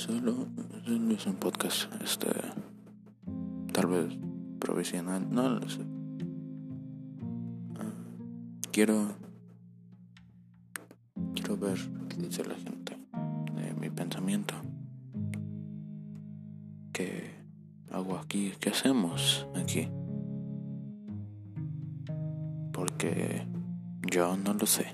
solo, es un podcast, este, tal vez provisional, no lo sé. Ah, quiero, quiero ver qué dice la gente de mi pensamiento. ¿Qué hago aquí? ¿Qué hacemos aquí? Porque yo no lo sé.